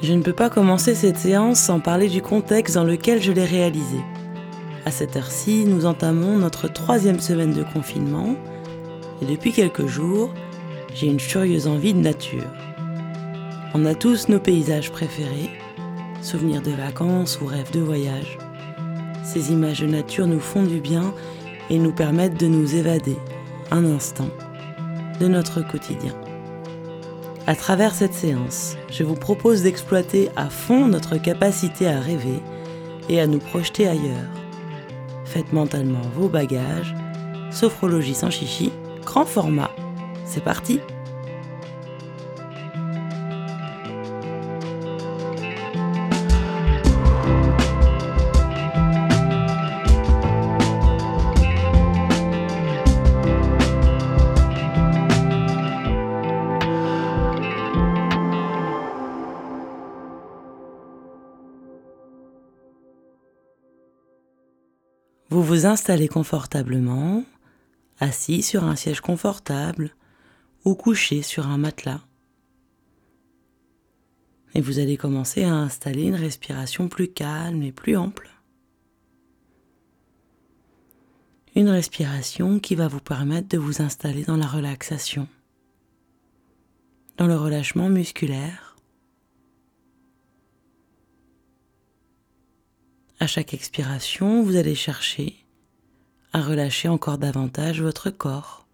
Je ne peux pas commencer cette séance sans parler du contexte dans lequel je l'ai réalisée. À cette heure-ci, nous entamons notre troisième semaine de confinement et depuis quelques jours, j'ai une furieuse envie de nature. On a tous nos paysages préférés, souvenirs de vacances ou rêves de voyage. Ces images de nature nous font du bien et nous permettent de nous évader un instant de notre quotidien. À travers cette séance, je vous propose d'exploiter à fond notre capacité à rêver et à nous projeter ailleurs. Faites mentalement vos bagages. Sophrologie sans chichi, grand format. C'est parti Vous vous installez confortablement, assis sur un siège confortable ou couché sur un matelas. Et vous allez commencer à installer une respiration plus calme et plus ample. Une respiration qui va vous permettre de vous installer dans la relaxation, dans le relâchement musculaire À chaque expiration, vous allez chercher à relâcher encore davantage votre corps,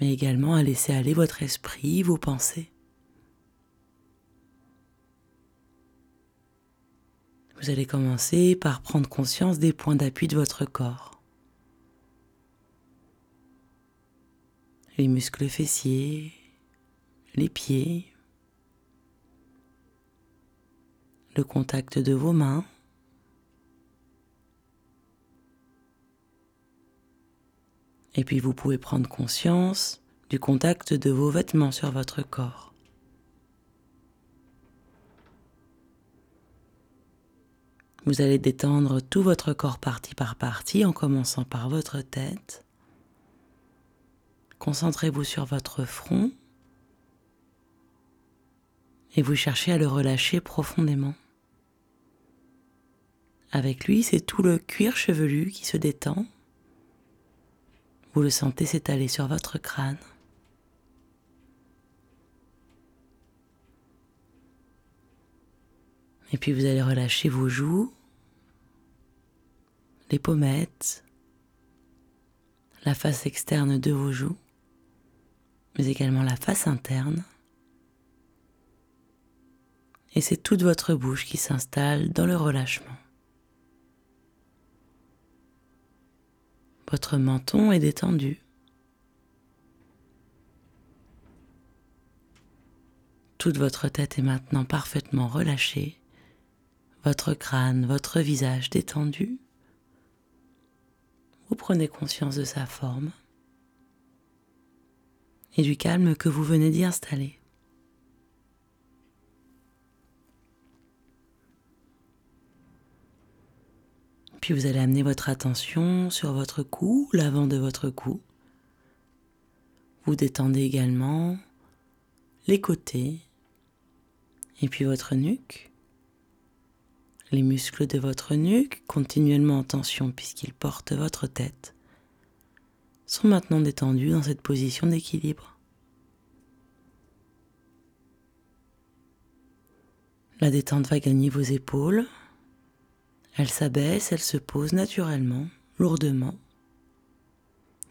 mais également à laisser aller votre esprit, vos pensées. Vous allez commencer par prendre conscience des points d'appui de votre corps. Les muscles fessiers, les pieds, le contact de vos mains. Et puis vous pouvez prendre conscience du contact de vos vêtements sur votre corps. Vous allez détendre tout votre corps partie par partie en commençant par votre tête. Concentrez-vous sur votre front et vous cherchez à le relâcher profondément. Avec lui, c'est tout le cuir chevelu qui se détend. Vous le sentez s'étaler sur votre crâne. Et puis vous allez relâcher vos joues, les pommettes, la face externe de vos joues, mais également la face interne. Et c'est toute votre bouche qui s'installe dans le relâchement. Votre menton est détendu. Toute votre tête est maintenant parfaitement relâchée, votre crâne, votre visage détendu. Vous prenez conscience de sa forme et du calme que vous venez d'y installer. Vous allez amener votre attention sur votre cou, l'avant de votre cou. Vous détendez également les côtés et puis votre nuque. Les muscles de votre nuque, continuellement en tension puisqu'ils portent votre tête, sont maintenant détendus dans cette position d'équilibre. La détente va gagner vos épaules, elle s'abaisse, elle se pose naturellement, lourdement.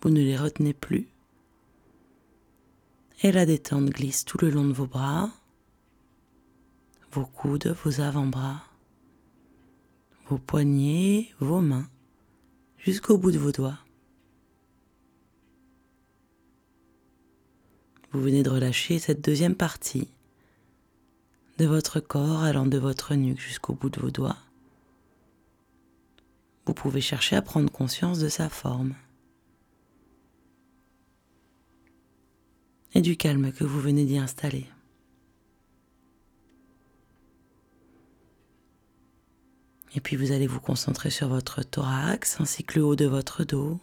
Vous ne les retenez plus. Et la détente glisse tout le long de vos bras, vos coudes, vos avant-bras, vos poignets, vos mains, jusqu'au bout de vos doigts. Vous venez de relâcher cette deuxième partie de votre corps allant de votre nuque jusqu'au bout de vos doigts vous pouvez chercher à prendre conscience de sa forme et du calme que vous venez d'y installer. Et puis vous allez vous concentrer sur votre thorax ainsi que le haut de votre dos.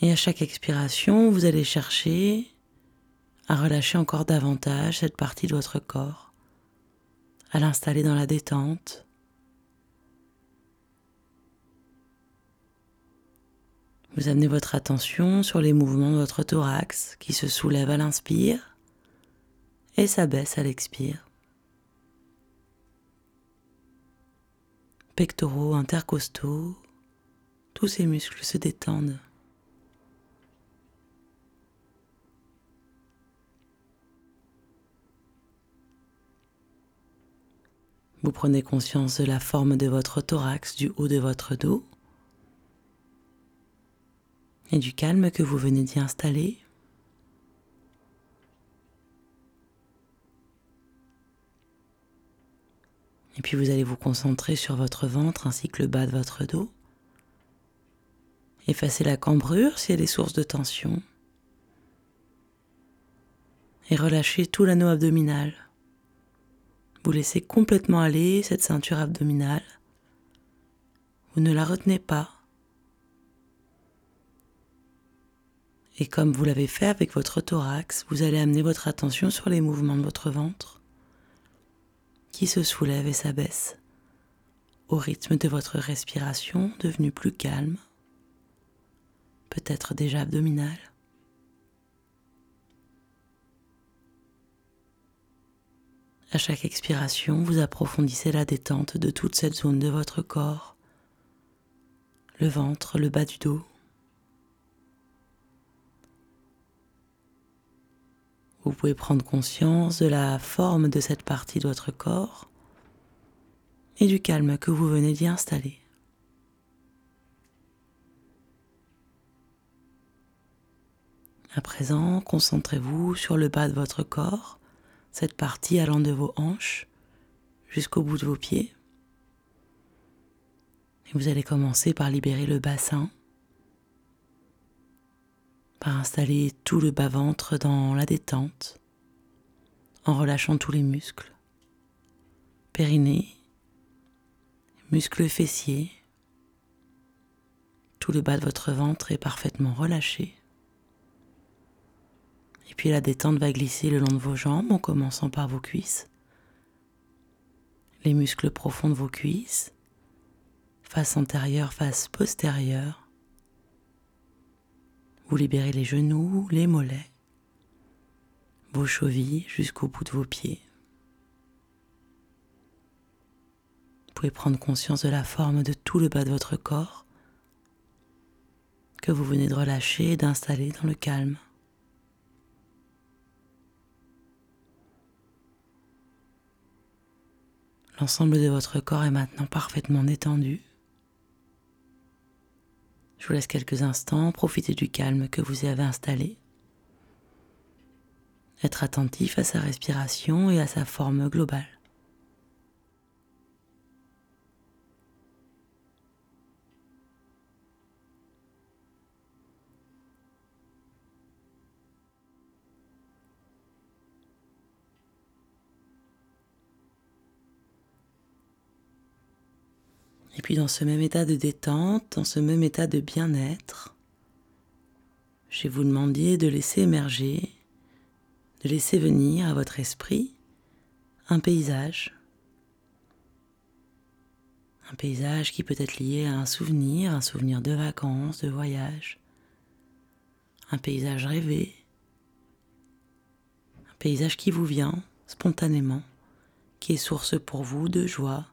Et à chaque expiration, vous allez chercher à relâcher encore davantage cette partie de votre corps, à l'installer dans la détente. Vous amenez votre attention sur les mouvements de votre thorax qui se soulève à l'inspire et s'abaisse à l'expire. Pectoraux, intercostaux, tous ces muscles se détendent. Vous prenez conscience de la forme de votre thorax, du haut de votre dos et du calme que vous venez d'y installer. Et puis vous allez vous concentrer sur votre ventre ainsi que le bas de votre dos. Effacez la cambrure si elle est source de tension. Et relâchez tout l'anneau abdominal. Vous laissez complètement aller cette ceinture abdominale. Vous ne la retenez pas. Et comme vous l'avez fait avec votre thorax, vous allez amener votre attention sur les mouvements de votre ventre qui se soulève et s'abaisse au rythme de votre respiration devenue plus calme, peut-être déjà abdominale. À chaque expiration, vous approfondissez la détente de toute cette zone de votre corps, le ventre, le bas du dos. Vous pouvez prendre conscience de la forme de cette partie de votre corps et du calme que vous venez d'y installer. À présent, concentrez-vous sur le bas de votre corps cette partie allant de vos hanches jusqu'au bout de vos pieds. Et vous allez commencer par libérer le bassin, par installer tout le bas-ventre dans la détente, en relâchant tous les muscles, périnée, muscles fessiers, tout le bas de votre ventre est parfaitement relâché. Puis la détente va glisser le long de vos jambes en commençant par vos cuisses. Les muscles profonds de vos cuisses, face antérieure, face postérieure. Vous libérez les genoux, les mollets, vos chevilles jusqu'au bout de vos pieds. Vous pouvez prendre conscience de la forme de tout le bas de votre corps que vous venez de relâcher et d'installer dans le calme. L'ensemble de votre corps est maintenant parfaitement détendu. Je vous laisse quelques instants profiter du calme que vous y avez installé. Être attentif à sa respiration et à sa forme globale. Puis dans ce même état de détente, dans ce même état de bien-être, je vais vous demander de laisser émerger, de laisser venir à votre esprit un paysage. Un paysage qui peut être lié à un souvenir, un souvenir de vacances, de voyage. Un paysage rêvé. Un paysage qui vous vient spontanément, qui est source pour vous de joie,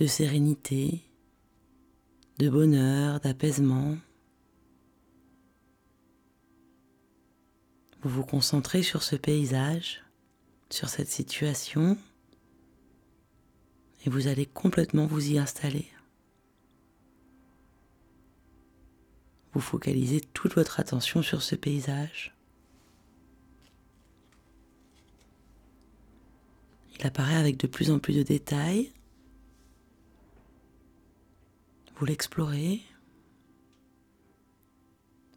de sérénité, de bonheur, d'apaisement. Vous vous concentrez sur ce paysage, sur cette situation, et vous allez complètement vous y installer. Vous focalisez toute votre attention sur ce paysage. Il apparaît avec de plus en plus de détails vous l'explorez.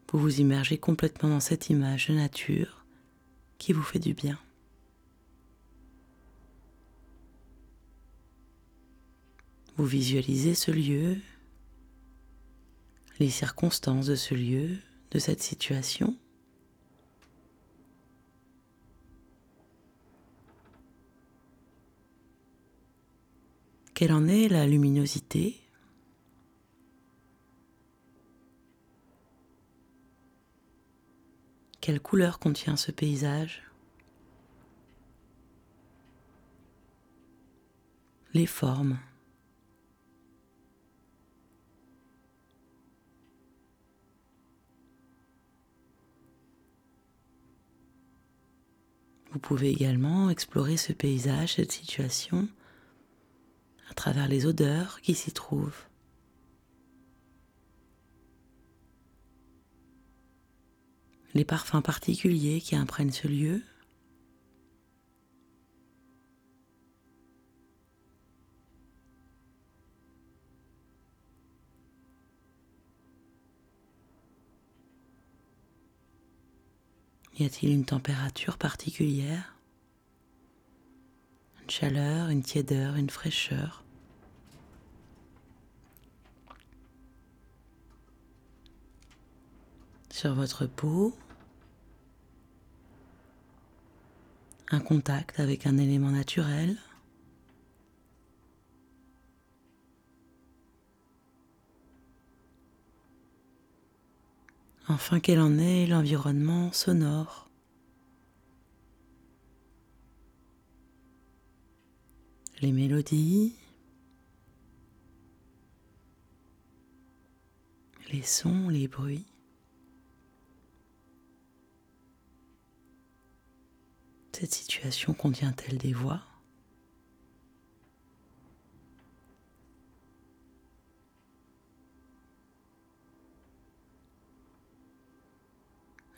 Vous vous immergez complètement dans cette image de nature qui vous fait du bien. Vous visualisez ce lieu, les circonstances de ce lieu, de cette situation. Quelle en est la luminosité Quelle couleur contient ce paysage? Les formes. Vous pouvez également explorer ce paysage, cette situation, à travers les odeurs qui s'y trouvent. Les parfums particuliers qui imprègnent ce lieu. Y a-t-il une température particulière? Une chaleur, une tiédeur, une fraîcheur? Sur votre peau, un contact avec un élément naturel. Enfin, quel en est l'environnement sonore? Les mélodies, les sons, les bruits. Cette situation contient-elle des voix?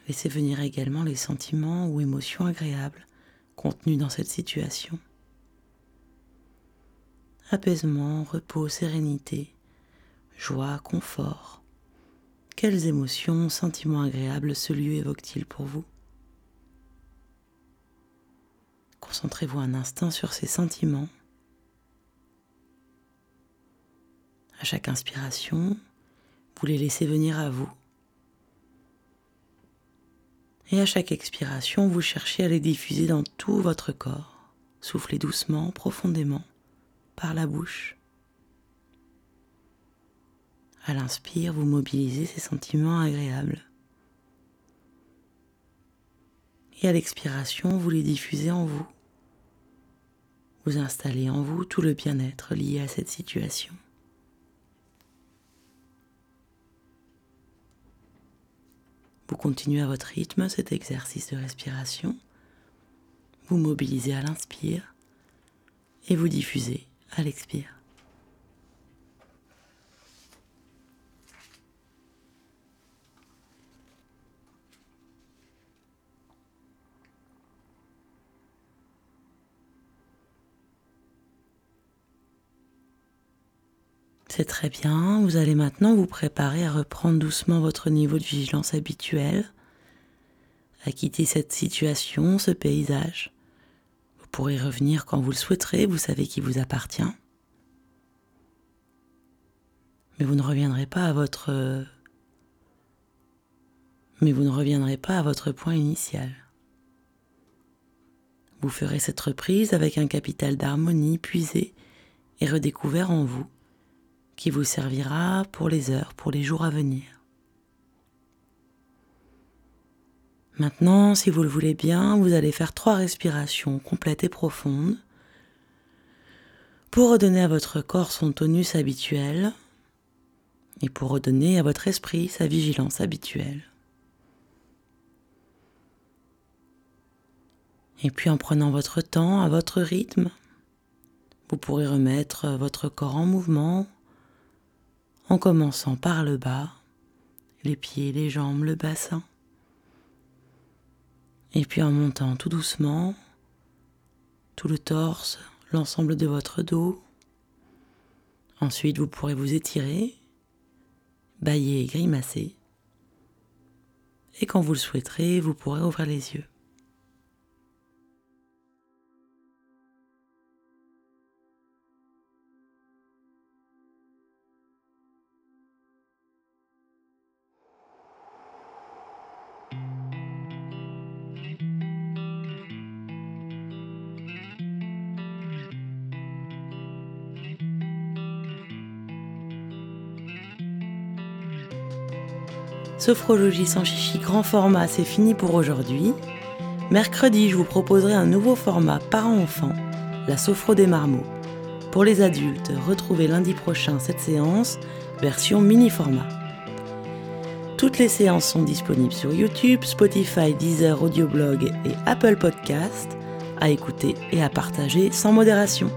Laissez venir également les sentiments ou émotions agréables contenus dans cette situation. Apaisement, repos, sérénité, joie, confort. Quelles émotions, sentiments agréables ce lieu évoque-t-il pour vous? Concentrez-vous un instant sur ces sentiments. À chaque inspiration, vous les laissez venir à vous. Et à chaque expiration, vous cherchez à les diffuser dans tout votre corps. Soufflez doucement, profondément, par la bouche. À l'inspire, vous mobilisez ces sentiments agréables. Et à l'expiration, vous les diffusez en vous. Vous installez en vous tout le bien-être lié à cette situation. Vous continuez à votre rythme cet exercice de respiration. Vous mobilisez à l'inspire et vous diffusez à l'expire. C'est très bien, vous allez maintenant vous préparer à reprendre doucement votre niveau de vigilance habituel, à quitter cette situation, ce paysage. Vous pourrez revenir quand vous le souhaiterez, vous savez qui vous appartient. Mais vous ne reviendrez pas à votre mais vous ne reviendrez pas à votre point initial. Vous ferez cette reprise avec un capital d'harmonie puisé et redécouvert en vous qui vous servira pour les heures, pour les jours à venir. Maintenant, si vous le voulez bien, vous allez faire trois respirations complètes et profondes pour redonner à votre corps son tonus habituel et pour redonner à votre esprit sa vigilance habituelle. Et puis en prenant votre temps à votre rythme, vous pourrez remettre votre corps en mouvement en commençant par le bas, les pieds, les jambes, le bassin. Et puis en montant tout doucement, tout le torse, l'ensemble de votre dos. Ensuite, vous pourrez vous étirer, bailler et grimacer. Et quand vous le souhaiterez, vous pourrez ouvrir les yeux. Sophrologie sans chichi grand format, c'est fini pour aujourd'hui. Mercredi, je vous proposerai un nouveau format parents-enfants, la sophro des marmots. Pour les adultes, retrouvez lundi prochain cette séance, version mini format. Toutes les séances sont disponibles sur YouTube, Spotify, Deezer, Audioblog et Apple Podcast, à écouter et à partager sans modération.